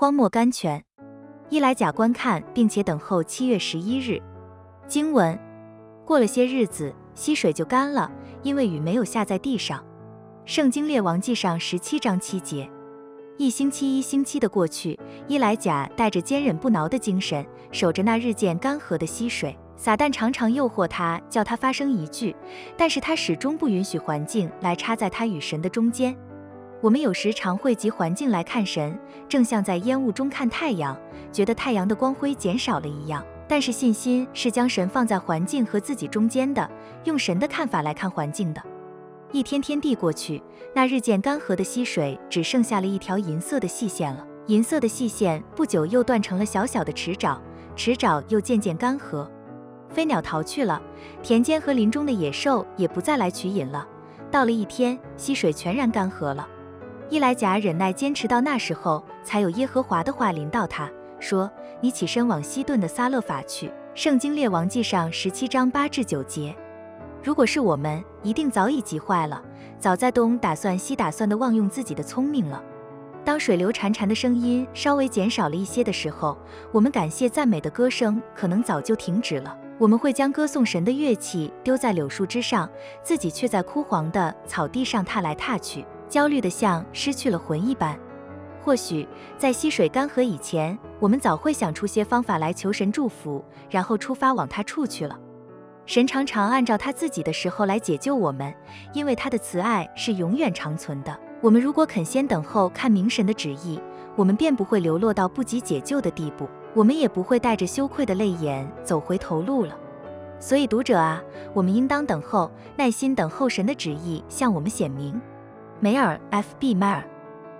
荒漠甘泉。伊莱贾观看并且等候七月十一日。经文过了些日子，溪水就干了，因为雨没有下在地上。圣经列王记上十七章七节。一星期一星期的过去，伊莱贾带着坚忍不挠的精神，守着那日渐干涸的溪水。撒旦常常诱惑他，叫他发生一句，但是他始终不允许环境来插在他与神的中间。我们有时常汇集环境来看神，正像在烟雾中看太阳，觉得太阳的光辉减少了一样。但是信心是将神放在环境和自己中间的，用神的看法来看环境的。一天天地过去，那日渐干涸的溪水只剩下了一条银色的细线了。银色的细线不久又断成了小小的池沼，池沼又渐渐干涸。飞鸟逃去了，田间和林中的野兽也不再来取饮了。到了一天，溪水全然干涸了。伊莱贾忍耐坚持到那时候，才有耶和华的话临到他说：“你起身往西顿的撒勒法去。”圣经列王记上十七章八至九节。如果是我们，一定早已急坏了，早在东打算西打算的忘用自己的聪明了。当水流潺潺的声音稍微减少了一些的时候，我们感谢赞美的歌声可能早就停止了。我们会将歌颂神的乐器丢在柳树枝上，自己却在枯黄的草地上踏来踏去，焦虑的像失去了魂一般。或许在溪水干涸以前，我们早会想出些方法来求神祝福，然后出发往他处去了。神常常按照他自己的时候来解救我们，因为他的慈爱是永远长存的。我们如果肯先等候看明神的旨意，我们便不会流落到不及解救的地步，我们也不会带着羞愧的泪眼走回头路了。所以，读者啊，我们应当等候，耐心等候神的旨意向我们显明。梅尔 ·F·B· 梅尔。